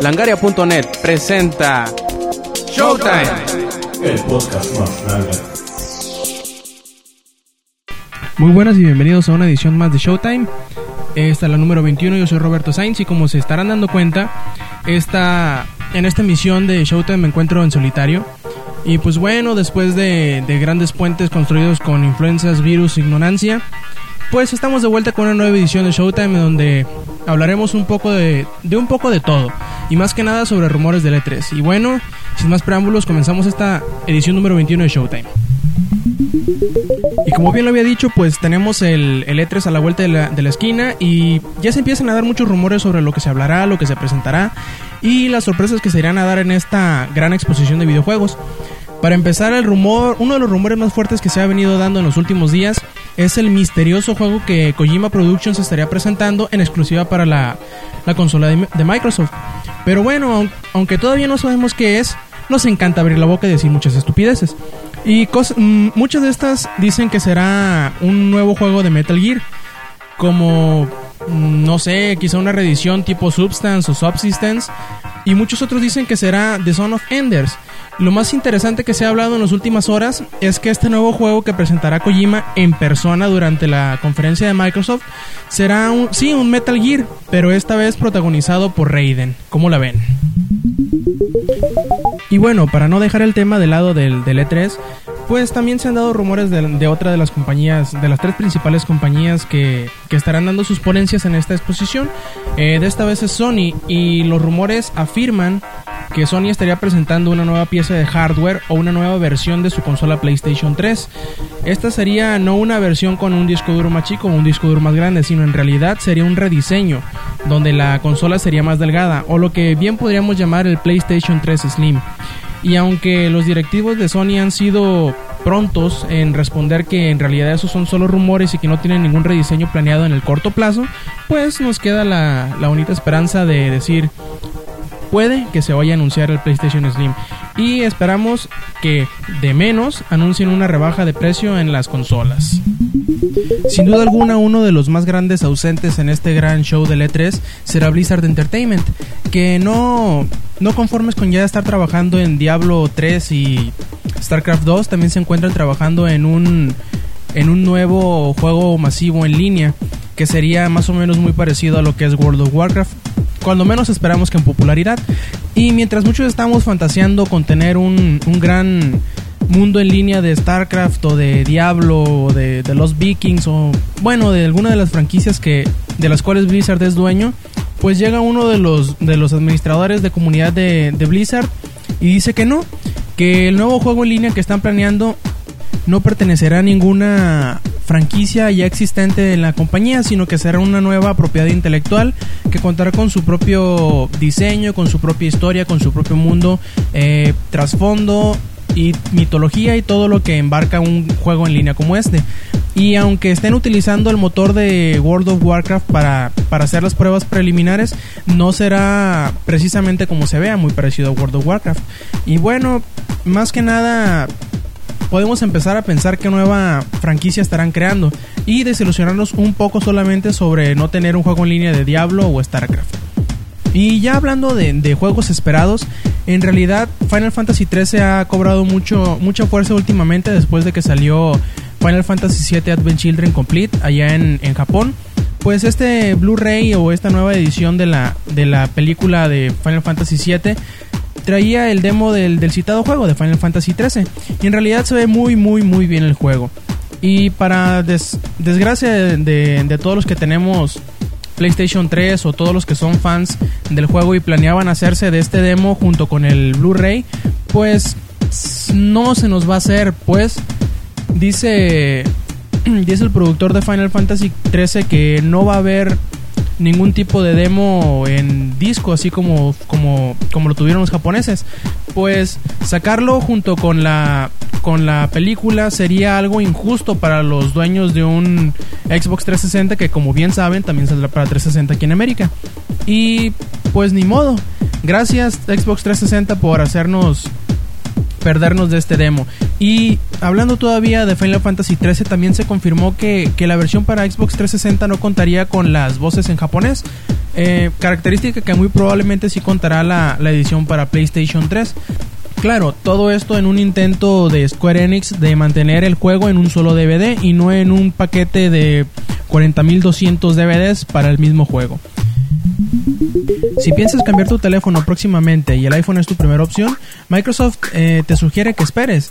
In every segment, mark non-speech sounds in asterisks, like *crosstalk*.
Langaria.net presenta Showtime, el podcast más grande. Muy buenas y bienvenidos a una edición más de Showtime. Esta es la número 21, yo soy Roberto Sainz y como se estarán dando cuenta, esta, en esta emisión de Showtime me encuentro en solitario. Y pues bueno, después de, de grandes puentes construidos con influencias, virus, ignorancia, pues estamos de vuelta con una nueva edición de Showtime donde hablaremos un poco de, de un poco de todo y más que nada sobre rumores de E3. Y bueno, sin más preámbulos, comenzamos esta edición número 21 de Showtime. Y como bien lo había dicho, pues tenemos el, el E3 a la vuelta de la, de la, esquina y ya se empiezan a dar muchos rumores sobre lo que se hablará, lo que se presentará y las sorpresas que se irán a dar en esta gran exposición de videojuegos. Para empezar, el rumor, uno de los rumores más fuertes que se ha venido dando en los últimos días es el misterioso juego que Kojima Productions estaría presentando en exclusiva para la, la consola de, Microsoft. Pero bueno, aunque todavía no sabemos qué es, nos encanta abrir la boca y decir muchas estupideces. Y mmm, muchas de estas dicen que será un nuevo juego de Metal Gear. Como, mmm, no sé, quizá una reedición tipo Substance o Subsistence. Y muchos otros dicen que será The Son of Enders. Lo más interesante que se ha hablado en las últimas horas es que este nuevo juego que presentará Kojima en persona durante la conferencia de Microsoft será un, sí, un Metal Gear, pero esta vez protagonizado por Raiden. ¿Cómo la ven? Y bueno, para no dejar el tema del lado del, del E3, pues también se han dado rumores de, de, otra de las compañías, de las tres principales compañías que, que estarán dando sus ponencias en esta exposición. Eh, de esta vez es Sony y los rumores afirman que Sony estaría presentando una nueva pieza de hardware o una nueva versión de su consola PlayStation 3. Esta sería no una versión con un disco duro más chico o un disco duro más grande, sino en realidad sería un rediseño donde la consola sería más delgada o lo que bien podríamos llamar el PlayStation 3 Slim. Y aunque los directivos de Sony han sido prontos en responder que en realidad esos son solo rumores y que no tienen ningún rediseño planeado en el corto plazo, pues nos queda la, la bonita esperanza de decir, puede que se vaya a anunciar el PlayStation Slim. Y esperamos que de menos anuncien una rebaja de precio en las consolas. Sin duda alguna, uno de los más grandes ausentes en este gran show del E3 será Blizzard Entertainment, que no, no conformes con ya estar trabajando en Diablo 3 y StarCraft 2, también se encuentran trabajando en un, en un nuevo juego masivo en línea, que sería más o menos muy parecido a lo que es World of Warcraft, cuando menos esperamos que en popularidad. Y mientras muchos estamos fantaseando con tener un, un gran mundo en línea de StarCraft o de Diablo o de, los Vikings o bueno de alguna de las franquicias que de las cuales Blizzard es dueño pues llega uno de los de los administradores de comunidad de, de Blizzard y dice que no que el nuevo juego en línea que están planeando no pertenecerá a ninguna franquicia ya existente en la compañía, sino que será una nueva propiedad intelectual que contará con su propio diseño, con su propia historia, con su propio mundo, eh, trasfondo y mitología y todo lo que embarca un juego en línea como este. Y aunque estén utilizando el motor de World of Warcraft para, para hacer las pruebas preliminares, no será precisamente como se vea, muy parecido a World of Warcraft. Y bueno, más que nada podemos empezar a pensar qué nueva franquicia estarán creando y desilusionarnos un poco solamente sobre no tener un juego en línea de Diablo o StarCraft. Y ya hablando de, juegos esperados, en realidad Final Fantasy XIII ha cobrado mucho, mucha fuerza últimamente después de que salió Final Fantasy VII Advent Children Complete allá en, en Japón. Pues este Blu-ray o esta nueva edición de la, de la película de Final Fantasy VII traía el demo del, citado juego de Final Fantasy XIII. Y en realidad se ve muy, muy, muy bien el juego. Y para des, desgracia de, de, de, todos los que tenemos PlayStation 3 o todos los que son fans del juego y planeaban hacerse de este demo junto con el Blu-ray, pues no se nos va a hacer, pues dice *clears throat* dice el productor de Final Fantasy 13 que no va a haber ningún tipo de demo en disco, así como, como, como lo tuvieron los japoneses. Pues sacarlo junto con la, con la película sería algo injusto para los dueños de un Xbox 360 que como bien saben también saldrá para 360 aquí en América. Y pues ni modo. Gracias Xbox 360 por hacernos perdernos de este demo. Y hablando todavía de Final Fantasy XIII, también se confirmó que, que la versión para Xbox 360 no contaría con las voces en japonés. Eh, característica que muy probablemente sí contará la, la edición para PlayStation 3. Claro, todo esto en un intento de Square Enix de mantener el juego en un solo DVD y no en un paquete de 40.200 DVDs para el mismo juego. Si piensas cambiar tu teléfono próximamente y el iPhone es tu primera opción, Microsoft eh, te sugiere que esperes,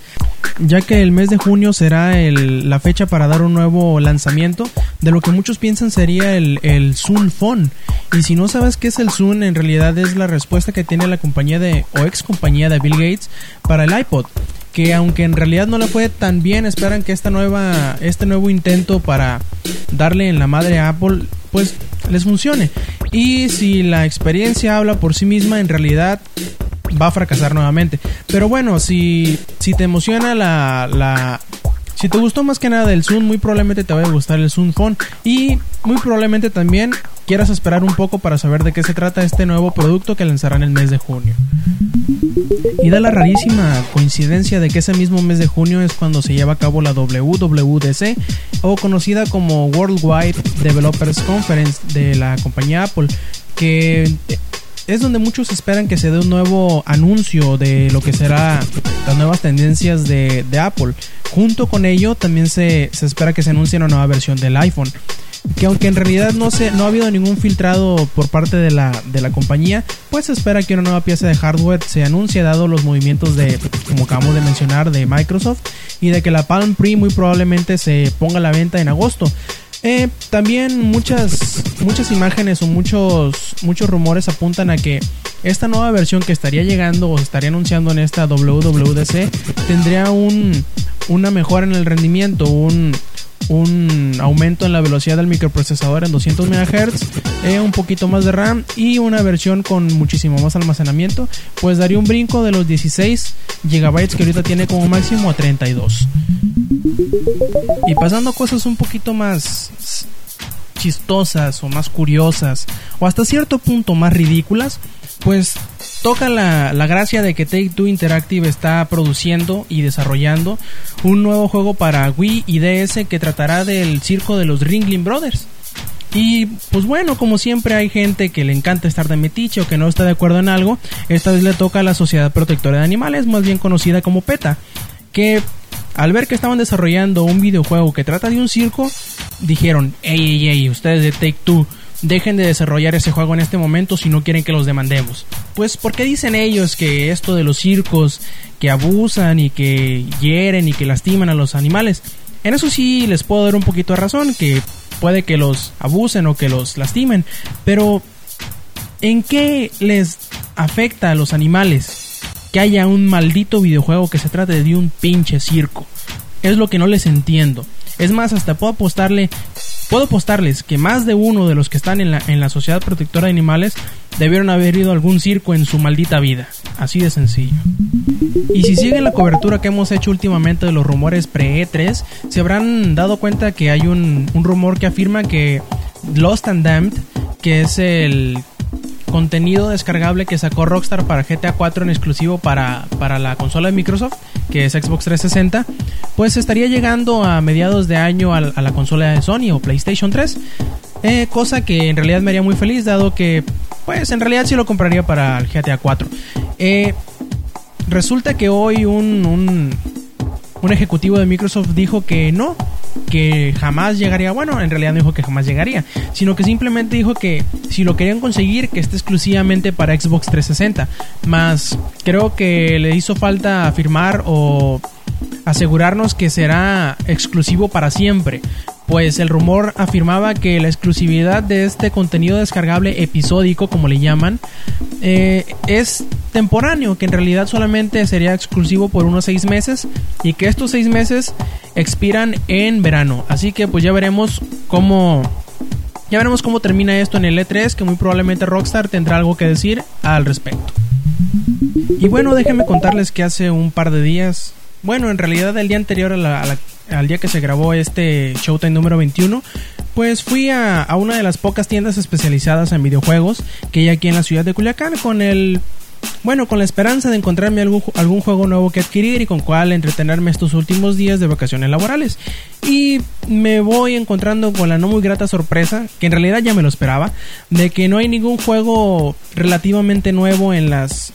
ya que el mes de junio será el- la fecha para dar un nuevo lanzamiento de lo que muchos piensan sería el, Zoom Phone. Y si no sabes qué es el Zoom, en realidad es la respuesta que tiene la compañía de o ex compañía de Bill Gates para el iPod que aunque en realidad no le fue tan bien, esperan que esta nueva, este nuevo intento para darle en la madre a Apple, pues les funcione. Y si la experiencia habla por sí misma, en realidad va a fracasar nuevamente. Pero bueno, si, si te emociona la, la, si te gustó más que nada del Zoom, muy probablemente te vaya a gustar el Zoom Phone. Y muy probablemente también quieras esperar un poco para saber de qué se trata este nuevo producto que lanzarán el mes de junio. Y da la rarísima coincidencia de que ese mismo mes de junio es cuando se lleva a cabo la WWDC o conocida como Worldwide Developers Conference de la compañía Apple, que es donde muchos esperan que se dé un nuevo anuncio de lo que será las nuevas tendencias de, Apple. Junto con ello también se, se espera que se anuncie una nueva versión del iPhone que aunque en realidad no se no ha habido ningún filtrado por parte de la, de la compañía, pues se espera que una nueva pieza de hardware se anuncie dado los movimientos de, como acabamos de mencionar, de Microsoft y de que la Palm Pre muy probablemente se ponga a la venta en agosto. Eh, también muchas muchas imágenes o muchos muchos rumores apuntan a que esta nueva versión que estaría llegando o estaría anunciando en esta WWDC tendría un una mejora en el rendimiento, un un aumento en la velocidad del microprocesador en 200 MHz, eh, un poquito más de RAM y una versión con muchísimo más almacenamiento, pues daría un brinco de los 16 GB que ahorita tiene como máximo a 32. Y pasando a cosas un poquito más chistosas o más curiosas o hasta cierto punto más ridículas, pues toca la, la, gracia de que Take Two Interactive está produciendo y desarrollando un nuevo juego para Wii y DS que tratará del circo de los Ringling Brothers. Y pues bueno, como siempre hay gente que le encanta estar de metiche o que no está de acuerdo en algo, esta vez le toca a la Sociedad Protectora de Animales, más bien conocida como PETA, que al ver que estaban desarrollando un videojuego que trata de un circo, dijeron, ey, ey, ey, ustedes de Take Two, dejen de desarrollar ese juego en este momento si no quieren que los demandemos. Pues porque dicen ellos que esto de los circos que abusan y que hieren y que lastiman a los animales, en eso sí les puedo dar un poquito de razón, que puede que los abusen o que los lastimen, pero ¿en qué les afecta a los animales que haya un maldito videojuego que se trate de un pinche circo? Es lo que no les entiendo. Es más, hasta puedo apostarle Puedo apostarles que más de uno de los que están en la, en la Sociedad Protectora de Animales debieron haber ido a algún circo en su maldita vida. Así de sencillo. Y si siguen la cobertura que hemos hecho últimamente de los rumores pre-E3, se habrán dado cuenta que hay un, un rumor que afirma que Lost and Damned, que es el contenido descargable que sacó Rockstar para GTA 4 en exclusivo para, para la consola de Microsoft, que es Xbox 360, pues estaría llegando a mediados de año a, la consola de Sony o PlayStation 3. Eh, cosa que en realidad me haría muy feliz, dado que, pues en realidad sí lo compraría para el GTA 4. Eh, resulta que hoy un, un ejecutivo de Microsoft dijo que no, que jamás llegaría, bueno, en realidad no dijo que jamás llegaría, sino que simplemente dijo que si lo querían conseguir, que esté exclusivamente para Xbox 360. Más creo que le hizo falta afirmar o asegurarnos que será exclusivo para siempre. Pues el rumor afirmaba que la exclusividad de este contenido descargable episódico, como le llaman, eh, es temporáneo, que en realidad solamente sería exclusivo por unos seis meses y que estos seis meses expiran en verano. Así que pues ya veremos cómo ya veremos cómo termina esto en el E3, que muy probablemente Rockstar tendrá algo que decir al respecto. Y bueno, déjenme contarles que hace un par de días, bueno, en realidad el día anterior al día que se grabó este Showtime número 21, pues fui a, a, una de las pocas tiendas especializadas en videojuegos que hay aquí en la ciudad de Culiacán con el Bueno, con la esperanza de encontrarme algún, juego nuevo que adquirir y con cual entretenerme estos últimos días de vacaciones laborales. Y me voy encontrando con la no muy grata sorpresa, que en realidad ya me lo esperaba, de que no hay ningún juego relativamente nuevo en las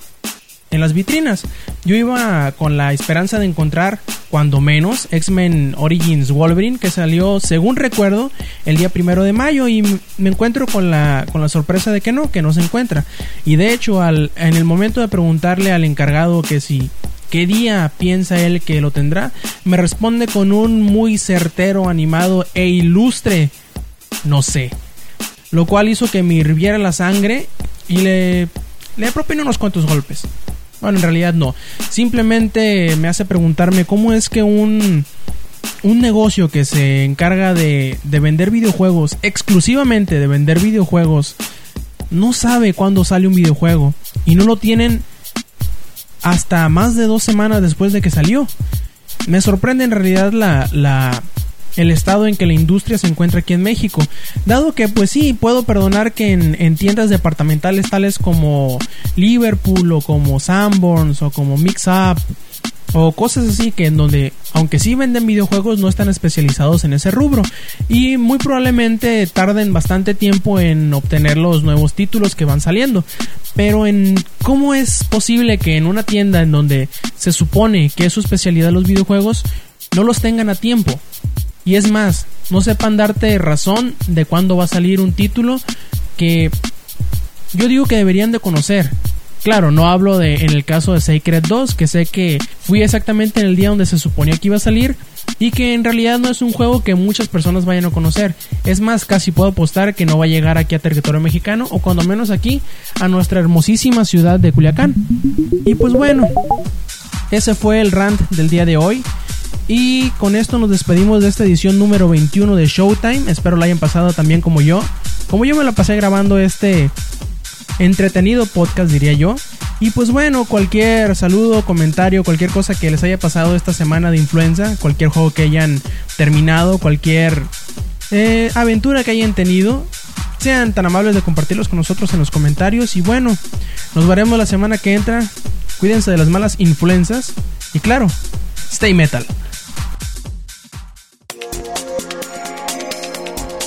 en las vitrinas. Yo iba con la esperanza de encontrar, cuando menos, X-Men Origins Wolverine, que salió, según recuerdo, el día primero de mayo, y me encuentro con la, con la sorpresa de que no, que no se encuentra. Y de hecho, al, en el momento de preguntarle al encargado que si qué día piensa él que lo tendrá, me responde con un muy certero, animado e ilustre, no sé. Lo cual hizo que me hirviera la sangre y le, le unos cuantos golpes. Bueno, en realidad no. Simplemente me hace preguntarme cómo es que un, un negocio que se encarga de, de vender videojuegos, exclusivamente de vender videojuegos, no sabe cuándo sale un videojuego y no lo tienen hasta más de dos semanas después de que salió. Me sorprende en realidad la, la, el estado en que la industria se encuentra aquí en México. Dado que, pues sí, puedo perdonar que en, tiendas departamentales tales como Liverpool o como Sanborns o como Mix Up o cosas así que en donde aunque sí venden videojuegos no están especializados en ese rubro. Y muy probablemente tarden bastante tiempo en obtener los nuevos títulos que van saliendo. Pero en cómo es posible que en una tienda en donde se supone que es su especialidad los videojuegos no los tengan a tiempo y es más, no sepan darte razón de cuándo va a salir un título que yo digo que deberían de conocer. Claro, no hablo de en el caso de Sacred 2, que sé que fui exactamente en el día donde se suponía que iba a salir y que en realidad no es un juego que muchas personas vayan a conocer. Es más, casi puedo apostar que no va a llegar aquí a territorio mexicano o cuando menos aquí a nuestra hermosísima ciudad de Culiacán. Y pues bueno, ese fue el rant del día de hoy. Y con esto nos despedimos de esta edición número 21 de Showtime. Espero la hayan pasado también como yo. Como yo me la pasé grabando este entretenido podcast, diría yo. Y pues bueno, cualquier saludo, comentario, cualquier cosa que les haya pasado esta semana de influenza, cualquier juego que hayan terminado, cualquier eh, aventura que hayan tenido, sean tan amables de compartirlos con nosotros en los comentarios. Y bueno, nos veremos la semana que entra. Cuídense de las malas influencias. Y claro, stay metal.